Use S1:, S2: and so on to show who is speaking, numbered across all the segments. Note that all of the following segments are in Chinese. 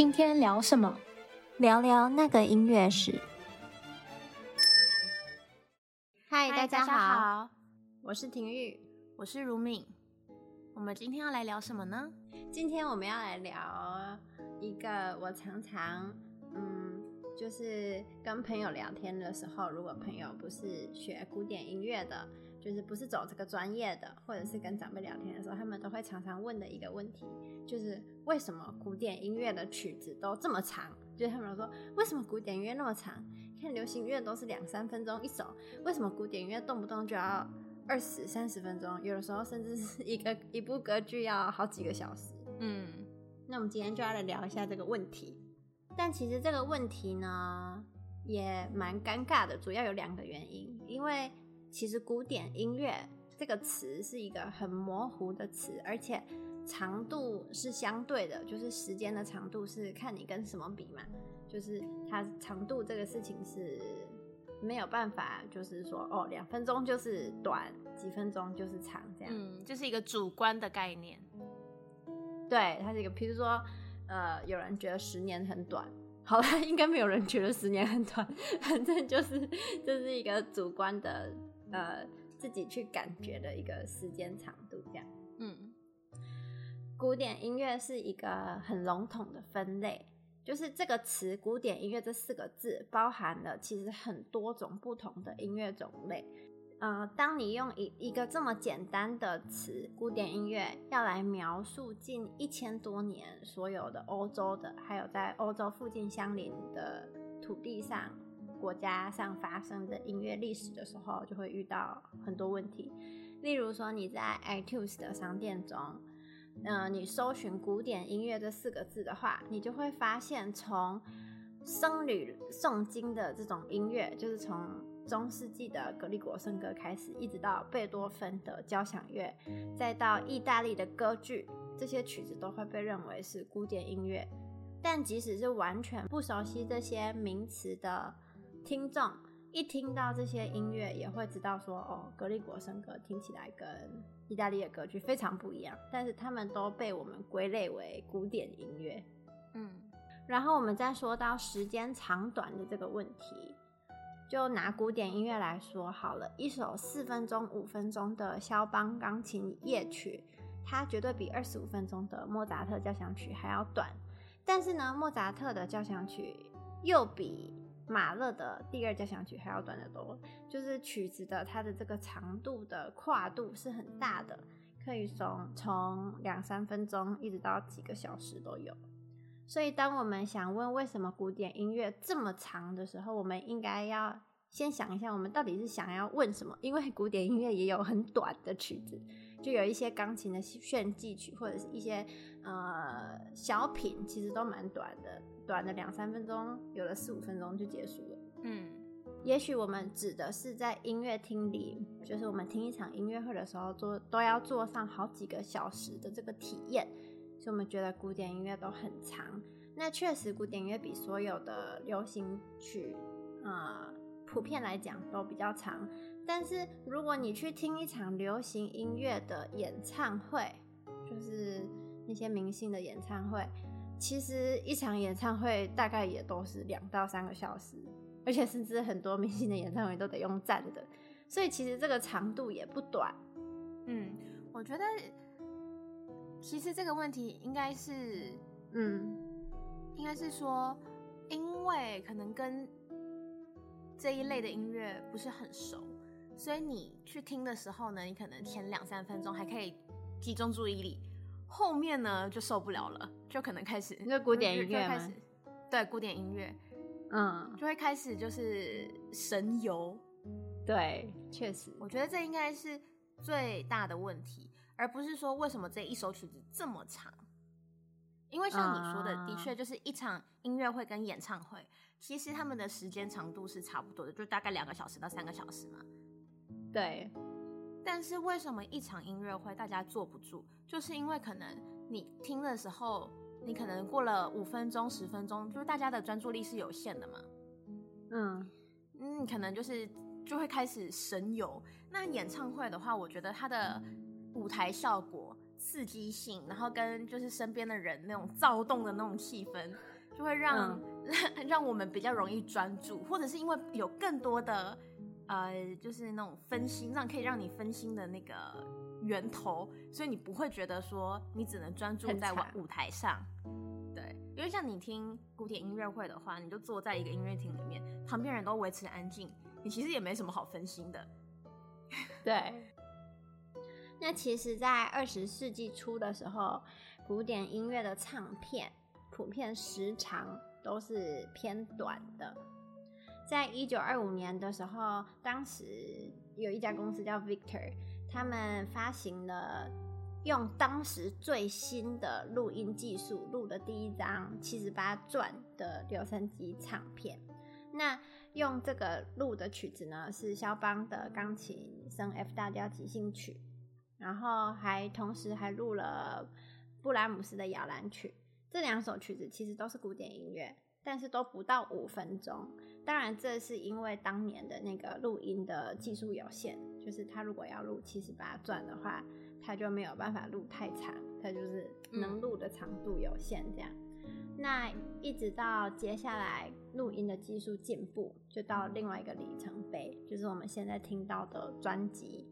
S1: 今天聊什么？
S2: 聊聊那个音乐史。嗨，大家好，我是婷玉，
S3: 我是如敏。我们今天要来聊什么呢？
S2: 今天我们要来聊一个我常常，嗯，就是跟朋友聊天的时候，如果朋友不是学古典音乐的，就是不是走这个专业的，或者是跟长辈聊天的时候，他们都会常常问的一个问题，就是为什么古典音乐的曲子都这么长？就是他们说，为什么古典音乐那么长？看流行乐都是两三分钟一首，为什么古典音乐动不动就要二十三十分钟？有的时候甚至是一个一部歌剧要好几个小时。
S3: 嗯，
S2: 那我们今天就要来聊一下这个问题。但其实这个问题呢，也蛮尴尬的，主要有两个原因，因为。其实古典音乐这个词是一个很模糊的词，而且长度是相对的，就是时间的长度是看你跟什么比嘛，就是它长度这个事情是没有办法，就是说哦，两分钟就是短，几分钟就是长这样。
S3: 嗯，这是一个主观的概念。
S2: 对，它是一个，比如说呃，有人觉得十年很短，好了，应该没有人觉得十年很短，反正就是这是一个主观的。呃，自己去感觉的一个时间长度，这样。
S3: 嗯，
S2: 古典音乐是一个很笼统的分类，就是这个词“古典音乐”这四个字包含了其实很多种不同的音乐种类。呃，当你用一一个这么简单的词“古典音乐”要来描述近一千多年所有的欧洲的，还有在欧洲附近相邻的土地上。国家上发生的音乐历史的时候，就会遇到很多问题。例如说，你在 iTunes 的商店中，嗯、你搜寻“古典音乐”这四个字的话，你就会发现，从僧侣诵经的这种音乐，就是从中世纪的格里果圣歌开始，一直到贝多芬的交响乐，再到意大利的歌剧，这些曲子都会被认为是古典音乐。但即使是完全不熟悉这些名词的，听众一听到这些音乐，也会知道说，哦，格里果声歌听起来跟意大利的歌剧非常不一样，但是他们都被我们归类为古典音乐。
S3: 嗯，
S2: 然后我们再说到时间长短的这个问题，就拿古典音乐来说好了，一首四分钟、五分钟的肖邦钢琴夜曲，它绝对比二十五分钟的莫扎特交响曲还要短，但是呢，莫扎特的交响曲又比马勒的第二交响曲还要短得多，就是曲子的它的这个长度的跨度是很大的，可以从从两三分钟一直到几个小时都有。所以当我们想问为什么古典音乐这么长的时候，我们应该要先想一下，我们到底是想要问什么？因为古典音乐也有很短的曲子，就有一些钢琴的炫技曲，或者是一些呃小品，其实都蛮短的。短的两三分钟，有的四五分钟就结束了。
S3: 嗯，
S2: 也许我们指的是在音乐厅里，就是我们听一场音乐会的时候，做都要坐上好几个小时的这个体验，所以我们觉得古典音乐都很长。那确实，古典音乐比所有的流行曲，呃，普遍来讲都比较长。但是如果你去听一场流行音乐的演唱会，就是那些明星的演唱会。其实一场演唱会大概也都是两到三个小时，而且甚至很多明星的演唱会都得用站的，所以其实这个长度也不短。
S3: 嗯，我觉得其实这个问题应该是，
S2: 嗯，
S3: 应该是说，因为可能跟这一类的音乐不是很熟，所以你去听的时候呢，你可能前两三分钟还可以集中注意力。后面呢就受不了了，就可能开始，
S2: 那古典音乐
S3: 开始，对，古典音乐，
S2: 嗯，
S3: 就会开始就是神游，
S2: 对，确实，
S3: 我觉得这应该是最大的问题，而不是说为什么这一首曲子这么长，因为像你说的，的确就是一场音乐会跟演唱会，其实他们的时间长度是差不多的，就大概两个小时到三个小时嘛，
S2: 对。
S3: 但是为什么一场音乐会大家坐不住？就是因为可能你听的时候，你可能过了五分钟、十分钟，就是大家的专注力是有限的嘛。
S2: 嗯
S3: 嗯，可能就是就会开始神游。那演唱会的话，我觉得它的舞台效果、刺激性，然后跟就是身边的人那种躁动的那种气氛，就会让、嗯、让我们比较容易专注，或者是因为有更多的呃，就是那种分心，让可以让你分心的那个源头，所以你不会觉得说你只能专注在舞台上。对，因为像你听古典音乐会的话，你就坐在一个音乐厅里面，旁边人都维持安静，你其实也没什么好分心的。
S2: 对。那其实，在二十世纪初的时候，古典音乐的唱片普遍时长都是偏短的。在一九二五年的时候，当时有一家公司叫 Victor，他们发行了用当时最新的录音技术录的第一张七十八转的留声机唱片。那用这个录的曲子呢，是肖邦的钢琴升 F 大调即兴曲。然后还同时还录了布拉姆斯的摇篮曲，这两首曲子其实都是古典音乐，但是都不到五分钟。当然，这是因为当年的那个录音的技术有限，就是他如果要录七十八转的话，他就没有办法录太长，他就是能录的长度有限这样。嗯。那一直到接下来录音的技术进步，就到另外一个里程碑，就是我们现在听到的专辑。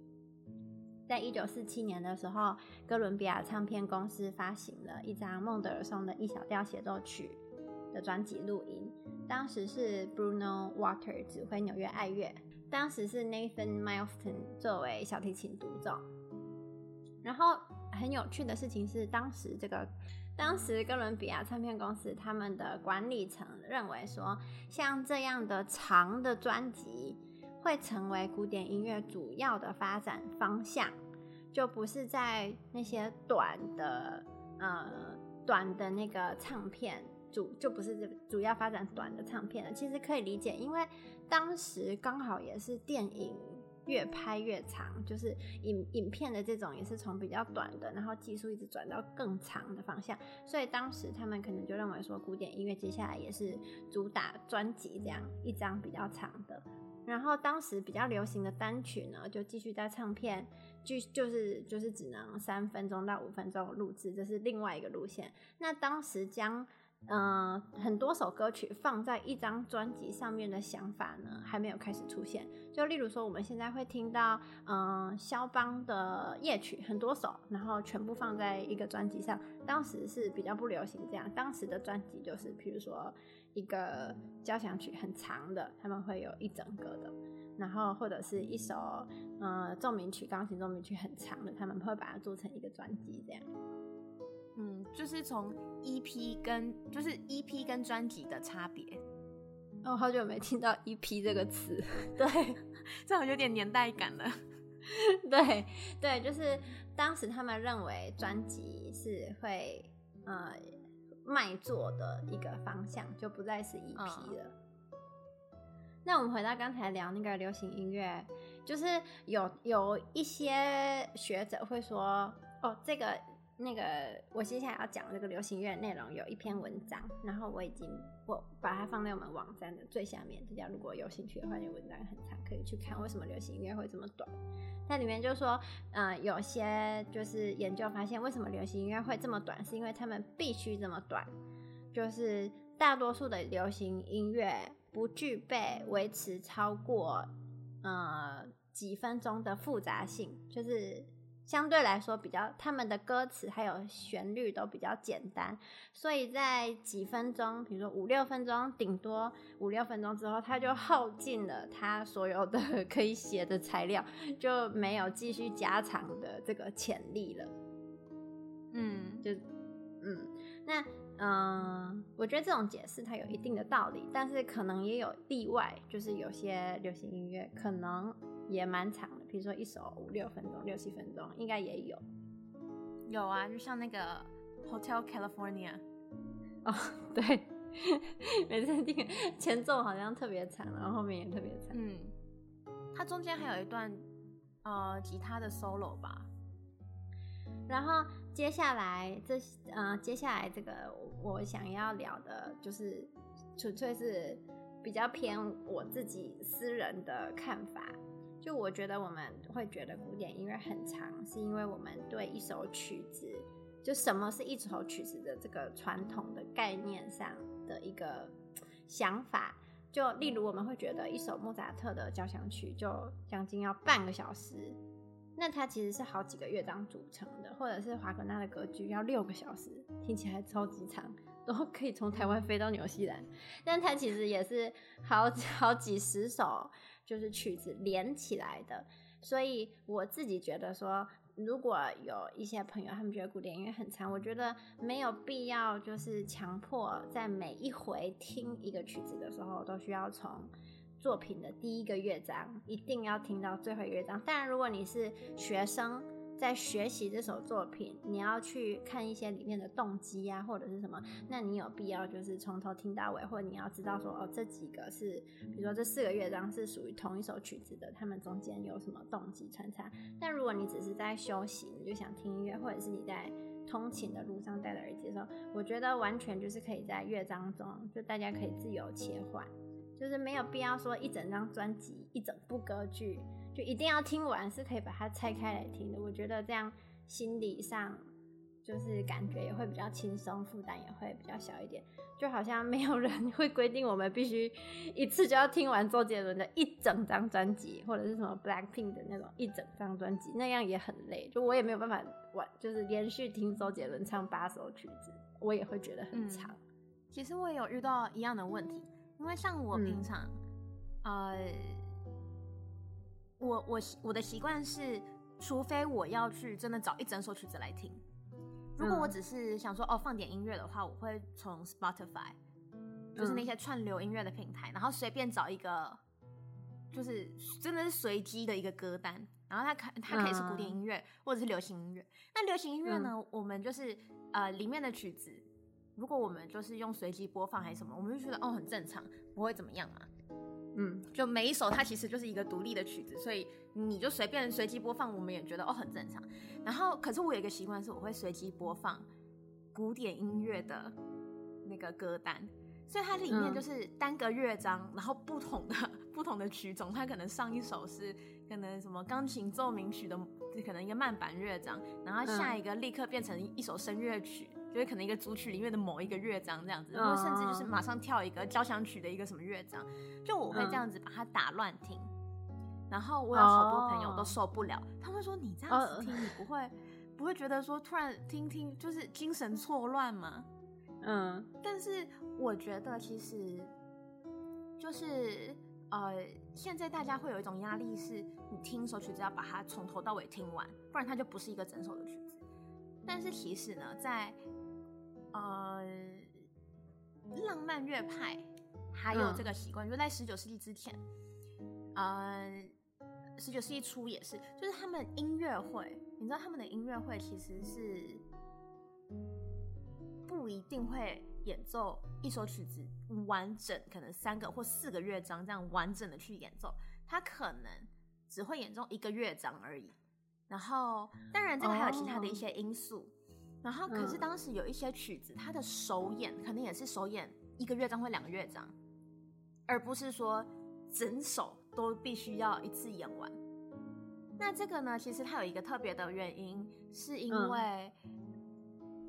S2: 在一九四七年的时候，哥伦比亚唱片公司发行了一张孟德尔颂的一小调协奏曲的专辑录音。当时是 Bruno Walter 指挥纽约爱乐，当时是 Nathan Milston 作为小提琴独奏。然后很有趣的事情是，当时这个当时哥伦比亚唱片公司他们的管理层认为说，像这样的长的专辑。会成为古典音乐主要的发展方向，就不是在那些短的呃短的那个唱片主，就不是主要发展短的唱片了。其实可以理解，因为当时刚好也是电影越拍越长，就是影影片的这种也是从比较短的，然后技术一直转到更长的方向，所以当时他们可能就认为说，古典音乐接下来也是主打专辑这样一张比较长的。然后当时比较流行的单曲呢，就继续在唱片，就就是就是只能三分钟到五分钟录制，这是另外一个路线。那当时将嗯、很多首歌曲放在一张专辑上面的想法呢，还没有开始出现。就例如说，我们现在会听到嗯肖邦的夜曲很多首，然后全部放在一个专辑上，当时是比较不流行这样。当时的专辑就是，譬如说。一个交响曲很长的，他们会有一整个的，然后或者是一首呃奏鸣曲，钢琴奏鸣曲很长的，他们会把它做成一个专辑这样。
S3: 嗯，就是从 EP 跟就是 EP 跟专辑的差别。
S2: 哦，好久没听到 EP 这个词，
S3: 对，这样有点年代感了。
S2: 对对，就是当时他们认为专辑是会呃。卖座的一个方向就不再是 EP 了。嗯。那我们回到刚才聊那个流行音乐，就是有有一些学者会说，哦，这个那个我接下来要讲这个流行音乐内容有一篇文章，然后我已经我把它放在我们网站的最下面，大家如果有兴趣的话，那文章很长，可以去看为什么流行音乐会这么短。它里面就说，嗯、有些就是研究发现，为什么流行音乐会这么短，是因为他们必须这么短，就是大多数的流行音乐不具备维持超过呃几分钟的复杂性，就是。相对来说，比较他们的歌词还有旋律都比较简单，所以在几分钟，比如说五六分钟，顶多五六分钟之后，他就耗尽了他所有的 可以写的材料，就没有继续加长的这个潜力了。嗯，就嗯，那嗯，我觉得这种解释它有一定的道理，但是可能也有例外，就是有些流行音乐可能也蛮长的。比如说一首五六分钟、六七分钟，应该也有。
S3: 有啊，就像那个 Hotel California。
S2: 哦，对，每次听前奏好像特别长，然后后面也特别长。
S3: 嗯，它中间还有一段呃吉他的 solo 吧。
S2: 然后接下来这呃接下来这个我想要聊的就是纯粹是比较偏我自己私人的看法。就我觉得我们会觉得古典音乐很长，是因为我们对一首曲子，就什么是一首曲子的这个传统的概念上的一个想法。就例如我们会觉得一首莫扎特的交响曲就将近要半个小时，那它其实是好几个乐章组成的，或者是华格纳的歌剧要六个小时，听起来超级长，都可以从台湾飞到纽西兰，但它其实也是好好几十首就是曲子连起来的，所以我自己觉得说。如果有一些朋友他们觉得古典音乐很长，我觉得没有必要，就是强迫在每一回听一个曲子的时候都需要从作品的第一个乐章一定要听到最后一乐章。当然，如果你是学生。在学习这首作品，你要去看一些里面的动机啊，或者是什么？那你有必要就是从头听到尾，或者你要知道说哦，这几个是，比如说这四个乐章是属于同一首曲子的，他们中间有什么动机穿插？但如果你只是在休息，你就想听音乐，或者是你在通勤的路上戴着耳机的时候，我觉得完全就是可以在乐章中，就大家可以自由切换，就是没有必要说一整张专辑、一整部歌剧。就一定要听完，是可以把它拆开来听的。我觉得这样心理上就是感觉也会比较轻松，负担也会比较小一点。就好像没有人会规定我们必须一次就要听完周杰伦的一整张专辑，或者是什么 Blackpink 的那种一整张专辑，那样也很累。就我也没有办法完，就是连续听周杰伦唱八首曲子，我也会觉得很长。嗯，
S3: 其实我也有遇到一样的问题，因为像我平常，嗯、呃。我我我的习惯是，除非我要去真的找一整首曲子来听，如果我只是想说哦放点音乐的话，我会从 Spotify，就是那些串流音乐的平台，然后随便找一个，就是真的是随机的一个歌单，然后它可它可以是古典音乐或者是流行音乐。那流行音乐呢，我们就是呃里面的曲子，如果我们就是用随机播放还是什么，我们就觉得哦很正常，不会怎么样嘛。嗯，就每一首它其实就是一个独立的曲子，所以你就随便随机播放，我们也觉得哦很正常。然后，可是我有一个习惯是，我会随机播放古典音乐的那个歌单，所以它里面就是单个乐章，然后不同的不同的曲种，它可能上一首是可能什么钢琴奏鸣曲的，可能一个慢板乐章，然后下一个立刻变成一首声乐曲。就是可能一个组曲里面的某一个乐章这样子，或甚至就是马上跳一个交响曲的一个什么乐章，就我会这样子把它打乱听。然后我有好多朋友都受不了，他们说，你这样子听，你不会不会觉得说突然听听就是精神错乱吗？嗯，但是我觉得其实就是呃，现在大家会有一种压力，是你听一首曲子要把它从头到尾听完，不然它就不是一个整首的曲子。但是其实呢，在呃，浪漫乐派还有这个习惯，嗯、就在十九世纪之前，呃，十九世纪初也是，就是他们音乐会，你知道他们的音乐会其实是不一定会演奏一首曲子完整，可能三个或四个乐章这样完整的去演奏，他可能只会演奏一个乐章而已。然后，当然这个还有其他的一些因素。哦然后，可是当时有一些曲子，它的首演可能也是首演一个乐章或两个乐章，而不是说整首都必须要一次演完。那这个呢，其实它有一个特别的原因，是因为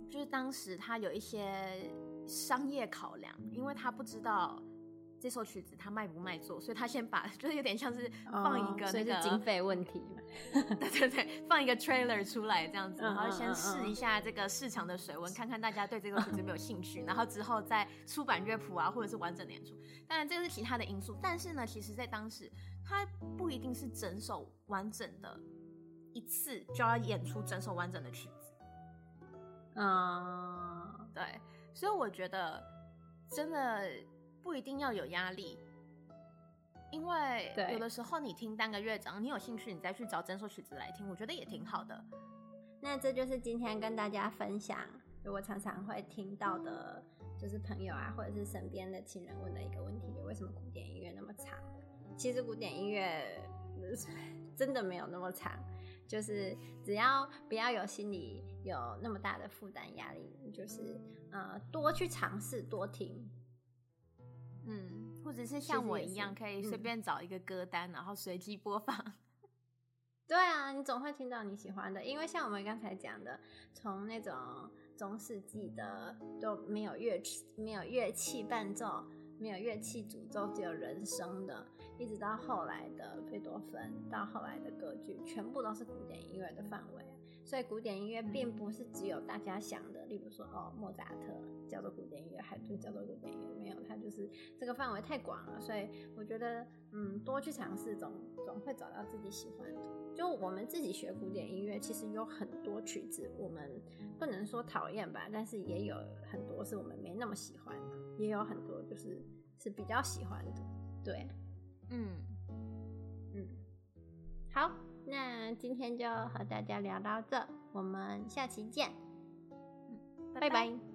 S3: 就是当时他有一些商业考量，因为他不知道。这首曲子它卖不卖座，所以他先把 就是有点像是放一个那个、经费问题嘛，对对对，放一个 trailer 出来这样子，然后先试一下这个市场的水温，看看大家对这个曲子有没有兴趣，然后之后再出版乐谱啊，或者是完整的演出。当然这个是其他的因素，但是呢，其实在当时它不一定是整首完整的，一次就要演出整首完整的曲子。嗯，对，所以我觉得真的。不一定要有压力，因为有的时候你听单个乐章，你有兴趣，你再去找整首曲子来听，我觉得也挺好的。
S2: 那这就是今天跟大家分享，如果常常会听到的，就是朋友啊，或者是身边的亲人问的一个问题，就为什么古典音乐那么长？其实古典音乐 真的没有那么长，就是只要不要有心里有那么大的负担压力，就是呃多去尝试，多听。
S3: 嗯，或者是像我一样，可以随便找一个歌单，嗯、然后随机播放。对
S2: 啊，你总会听到你喜欢的，因为像我们刚才讲的，从那种中世纪的都没有乐器，没有乐器伴奏，没有乐器主奏，只有人声的，一直到后来的贝多芬，到后来的歌剧，全部都是古典音乐的范围。所以古典音乐并不是只有大家想的，例如说哦，莫扎特叫做古典音乐，海顿叫做古典音乐，没有，它就是这个范围太广了。所以我觉得，嗯，多去尝试，总总会找到自己喜欢的。就我们自己学古典音乐，其实有很多曲子，我们不能说讨厌吧，但是也有很多是我们没那么喜欢的，也有很多就是是比较喜欢的。对，嗯嗯，好。那今天就和大家聊到这，我们下期见，拜拜。拜拜。